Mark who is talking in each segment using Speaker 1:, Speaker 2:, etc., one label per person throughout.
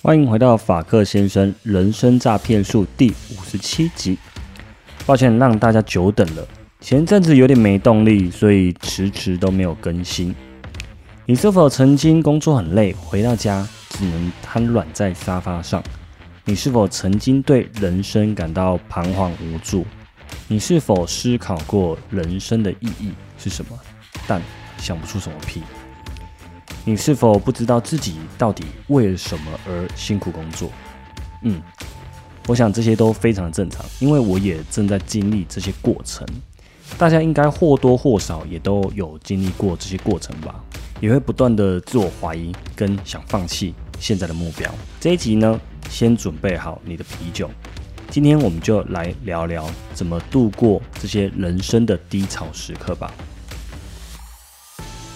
Speaker 1: 欢迎回到法克先生人生诈骗术第五十七集。抱歉让大家久等了，前阵子有点没动力，所以迟迟都没有更新。你是否曾经工作很累，回到家只能瘫软在沙发上？你是否曾经对人生感到彷徨无助？你是否思考过人生的意义是什么，但想不出什么屁？你是否不知道自己到底为了什么而辛苦工作？嗯，我想这些都非常正常，因为我也正在经历这些过程。大家应该或多或少也都有经历过这些过程吧？也会不断的自我怀疑跟想放弃现在的目标。这一集呢，先准备好你的啤酒，今天我们就来聊聊怎么度过这些人生的低潮时刻吧。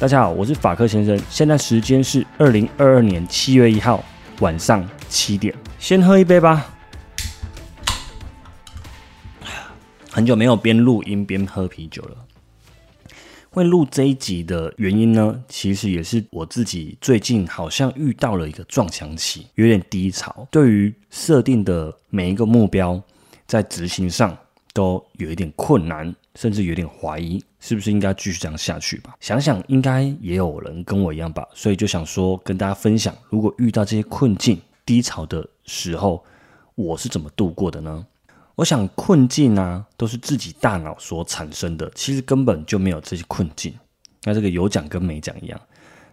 Speaker 1: 大家好，我是法克先生。现在时间是二零二二年七月一号晚上七点。先喝一杯吧。很久没有边录音边喝啤酒了。会录这一集的原因呢，其实也是我自己最近好像遇到了一个撞墙期，有点低潮。对于设定的每一个目标，在执行上都有一点困难，甚至有点怀疑，是不是应该继续这样下去吧？想想应该也有人跟我一样吧，所以就想说跟大家分享，如果遇到这些困境、低潮的时候，我是怎么度过的呢？我想困境啊，都是自己大脑所产生的，其实根本就没有这些困境。那这个有奖跟没奖一样。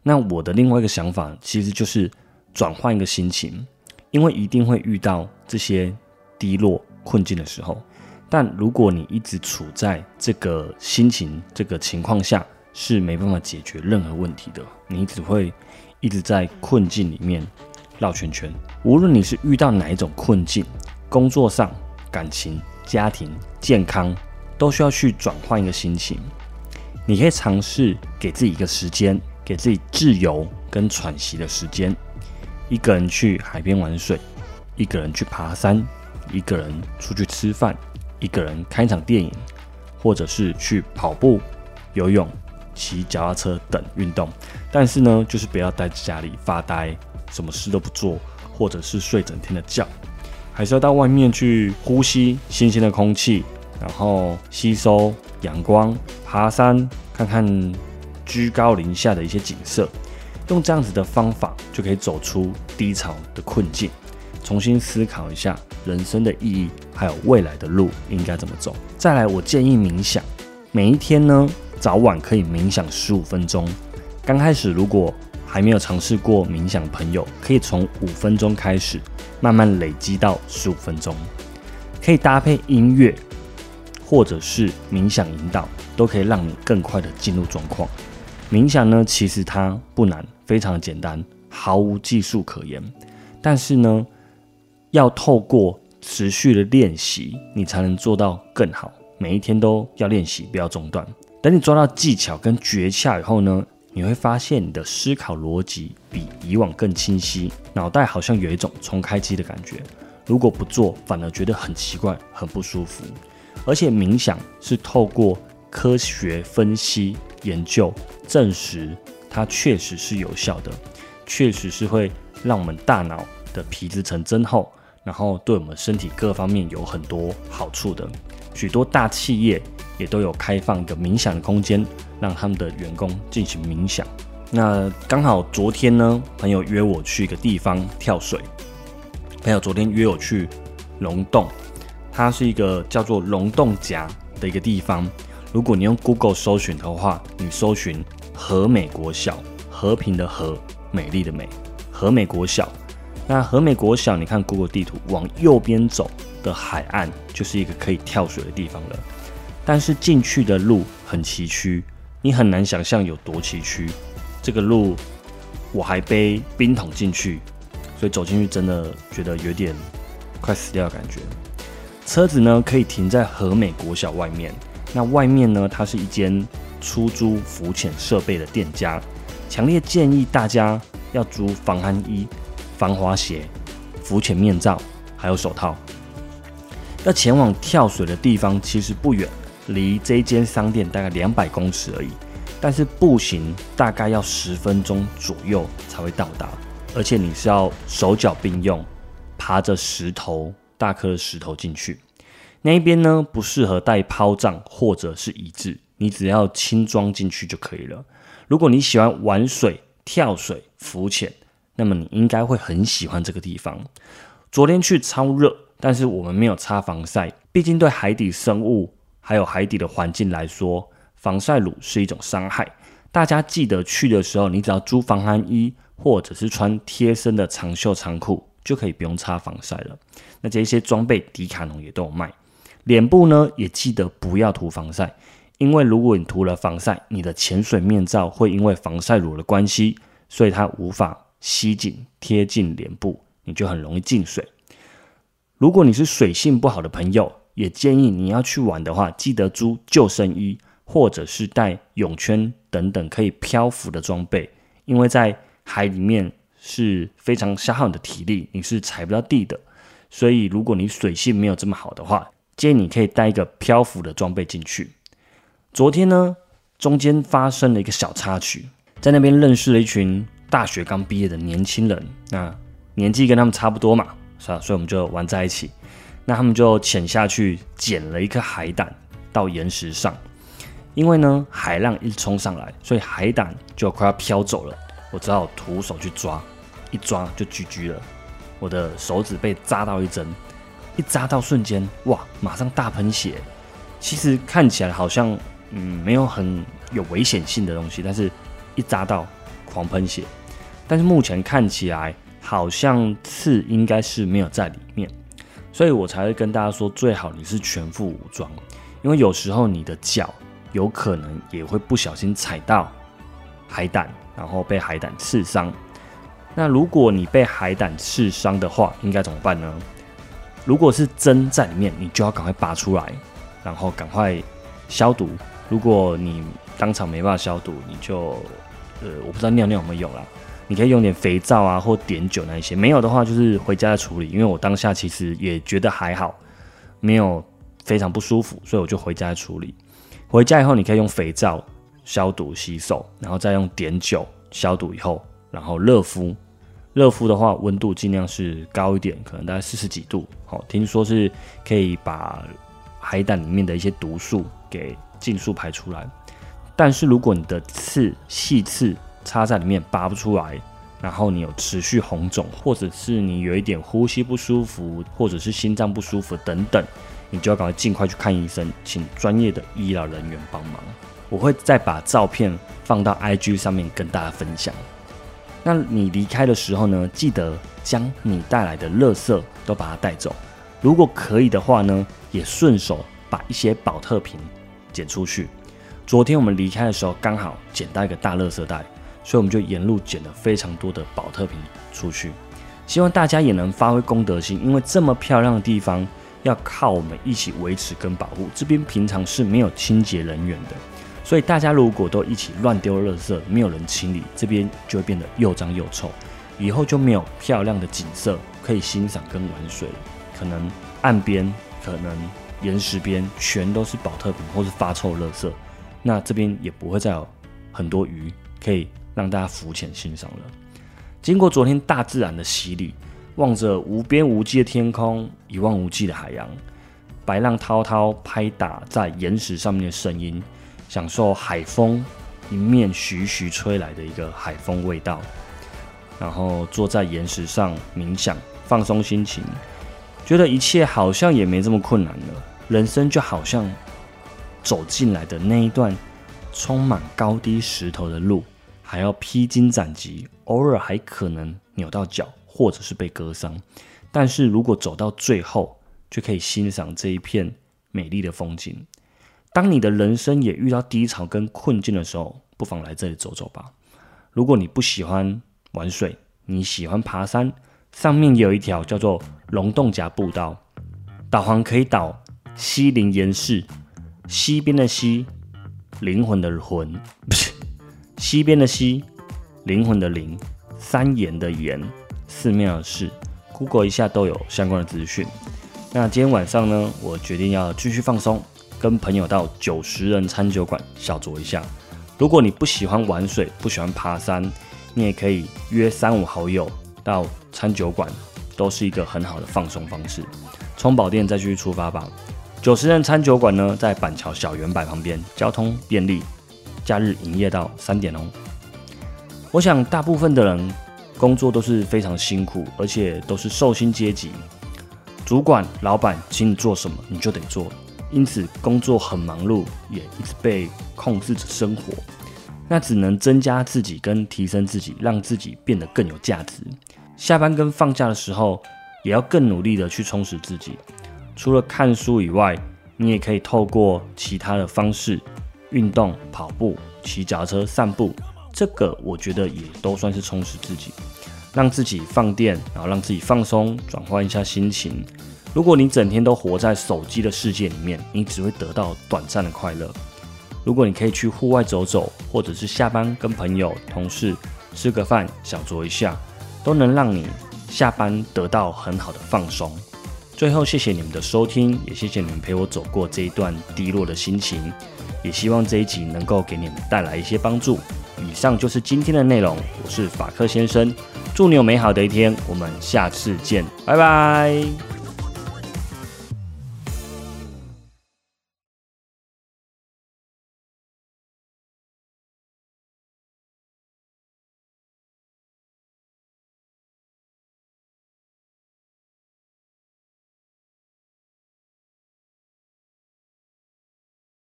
Speaker 1: 那我的另外一个想法，其实就是转换一个心情，因为一定会遇到这些低落困境的时候。但如果你一直处在这个心情这个情况下，是没办法解决任何问题的。你只会一直在困境里面绕圈圈。无论你是遇到哪一种困境，工作上。感情、家庭、健康都需要去转换一个心情。你可以尝试给自己一个时间，给自己自由跟喘息的时间。一个人去海边玩水，一个人去爬山，一个人出去吃饭，一个人看一场电影，或者是去跑步、游泳、骑脚踏车等运动。但是呢，就是不要待在家里发呆，什么事都不做，或者是睡整天的觉。还是要到外面去呼吸新鲜的空气，然后吸收阳光，爬山看看居高临下的一些景色，用这样子的方法就可以走出低潮的困境，重新思考一下人生的意义，还有未来的路应该怎么走。再来，我建议冥想，每一天呢早晚可以冥想十五分钟。刚开始如果还没有尝试过冥想朋友，可以从五分钟开始。慢慢累积到十五分钟，可以搭配音乐或者是冥想引导，都可以让你更快的进入状况。冥想呢，其实它不难，非常简单，毫无技术可言。但是呢，要透过持续的练习，你才能做到更好。每一天都要练习，不要中断。等你抓到技巧跟诀窍以后呢？你会发现你的思考逻辑比以往更清晰，脑袋好像有一种重开机的感觉。如果不做，反而觉得很奇怪、很不舒服。而且冥想是透过科学分析研究证实，它确实是有效的，确实是会让我们大脑的皮质层增厚，然后对我们身体各方面有很多好处的。许多大企业也都有开放一个冥想的空间。让他们的员工进行冥想。那刚好昨天呢，朋友约我去一个地方跳水。朋友昨天约我去龙洞，它是一个叫做龙洞峡的一个地方。如果你用 Google 搜寻的话，你搜寻和美国小，和平的和，美丽的美，和美国小。那和美国小，你看 Google 地图往右边走的海岸，就是一个可以跳水的地方了。但是进去的路很崎岖。你很难想象有多崎岖，这个路我还背冰桶进去，所以走进去真的觉得有点快死掉的感觉。车子呢可以停在和美国小外面，那外面呢它是一间出租浮潜设备的店家，强烈建议大家要租防寒衣、防滑鞋、浮潜面罩还有手套。要前往跳水的地方其实不远，离这间商店大概两百公尺而已，但是步行大概要十分钟左右才会到达，而且你是要手脚并用，爬着石头。大颗的石头进去，那一边呢不适合带抛杖或者是椅子，你只要轻装进去就可以了。如果你喜欢玩水、跳水、浮潜，那么你应该会很喜欢这个地方。昨天去超热，但是我们没有擦防晒，毕竟对海底生物还有海底的环境来说，防晒乳是一种伤害。大家记得去的时候，你只要租防寒衣，或者是穿贴身的长袖长裤。就可以不用擦防晒了。那这些装备，迪卡侬也都有卖。脸部呢，也记得不要涂防晒，因为如果你涂了防晒，你的潜水面罩会因为防晒乳的关系，所以它无法吸紧贴近脸部，你就很容易进水。如果你是水性不好的朋友，也建议你要去玩的话，记得租救生衣或者是带泳圈等等可以漂浮的装备，因为在海里面。是非常消耗你的体力，你是踩不到地的。所以，如果你水性没有这么好的话，建议你可以带一个漂浮的装备进去。昨天呢，中间发生了一个小插曲，在那边认识了一群大学刚毕业的年轻人，那年纪跟他们差不多嘛，是吧？所以我们就玩在一起。那他们就潜下去捡了一颗海胆到岩石上，因为呢海浪一冲上来，所以海胆就快要飘走了。我只好徒手去抓。一抓就狙狙了，我的手指被扎到一针，一扎到瞬间，哇，马上大喷血。其实看起来好像嗯没有很有危险性的东西，但是一扎到狂喷血。但是目前看起来好像刺应该是没有在里面，所以我才会跟大家说，最好你是全副武装，因为有时候你的脚有可能也会不小心踩到海胆，然后被海胆刺伤。那如果你被海胆刺伤的话，应该怎么办呢？如果是针在里面，你就要赶快拔出来，然后赶快消毒。如果你当场没办法消毒，你就呃，我不知道尿尿有没有用啦。你可以用点肥皂啊，或碘酒那一些。没有的话，就是回家再处理。因为我当下其实也觉得还好，没有非常不舒服，所以我就回家处理。回家以后，你可以用肥皂消毒洗手，然后再用碘酒消毒以后。然后热敷，热敷的话温度尽量是高一点，可能大概四十几度。好，听说是可以把海胆里面的一些毒素给尽数排出来。但是如果你的刺细刺插在里面拔不出来，然后你有持续红肿，或者是你有一点呼吸不舒服，或者是心脏不舒服等等，你就要赶快尽快去看医生，请专业的医疗人员帮忙。我会再把照片放到 IG 上面跟大家分享。那你离开的时候呢，记得将你带来的垃圾都把它带走。如果可以的话呢，也顺手把一些保特瓶捡出去。昨天我们离开的时候刚好捡到一个大垃圾袋，所以我们就沿路捡了非常多的保特瓶出去。希望大家也能发挥公德心，因为这么漂亮的地方要靠我们一起维持跟保护。这边平常是没有清洁人员的。所以大家如果都一起乱丢垃圾，没有人清理，这边就会变得又脏又臭，以后就没有漂亮的景色可以欣赏跟玩水。可能岸边、可能岩石边全都是保特瓶或是发臭垃圾，那这边也不会再有很多鱼可以让大家浮浅欣赏了。经过昨天大自然的洗礼，望着无边无际的天空，一望无际的海洋，白浪滔滔拍打在岩石上面的声音。享受海风迎面徐徐吹来的一个海风味道，然后坐在岩石上冥想，放松心情，觉得一切好像也没这么困难了。人生就好像走进来的那一段充满高低石头的路，还要披荆斩棘，偶尔还可能扭到脚或者是被割伤。但是如果走到最后，就可以欣赏这一片美丽的风景。当你的人生也遇到低潮跟困境的时候，不妨来这里走走吧。如果你不喜欢玩水，你喜欢爬山，上面有一条叫做龙洞夹步道，导航可以导西陵岩寺，西边的西，灵魂的魂，西边的西，灵魂的灵，三岩的岩，寺庙的寺，Google 一下都有相关的资讯。那今天晚上呢，我决定要继续放松，跟朋友到九十人餐酒馆小酌一下。如果你不喜欢玩水，不喜欢爬山，你也可以约三五好友到餐酒馆，都是一个很好的放松方式。充饱电再继续出发吧。九十人餐酒馆呢，在板桥小圆柏旁边，交通便利，假日营业到三点哦。我想大部分的人工作都是非常辛苦，而且都是寿星阶级，主管、老板请你做什么，你就得做。因此，工作很忙碌，也一直被控制着生活。那只能增加自己跟提升自己，让自己变得更有价值。下班跟放假的时候，也要更努力的去充实自己。除了看书以外，你也可以透过其他的方式，运动、跑步、骑脚车、散步。这个我觉得也都算是充实自己，让自己放电，然后让自己放松，转换一下心情。如果你整天都活在手机的世界里面，你只会得到短暂的快乐。如果你可以去户外走走，或者是下班跟朋友、同事吃个饭、小酌一下，都能让你下班得到很好的放松。最后，谢谢你们的收听，也谢谢你们陪我走过这一段低落的心情。也希望这一集能够给你们带来一些帮助。以上就是今天的内容，我是法克先生，祝你有美好的一天，我们下次见，拜拜。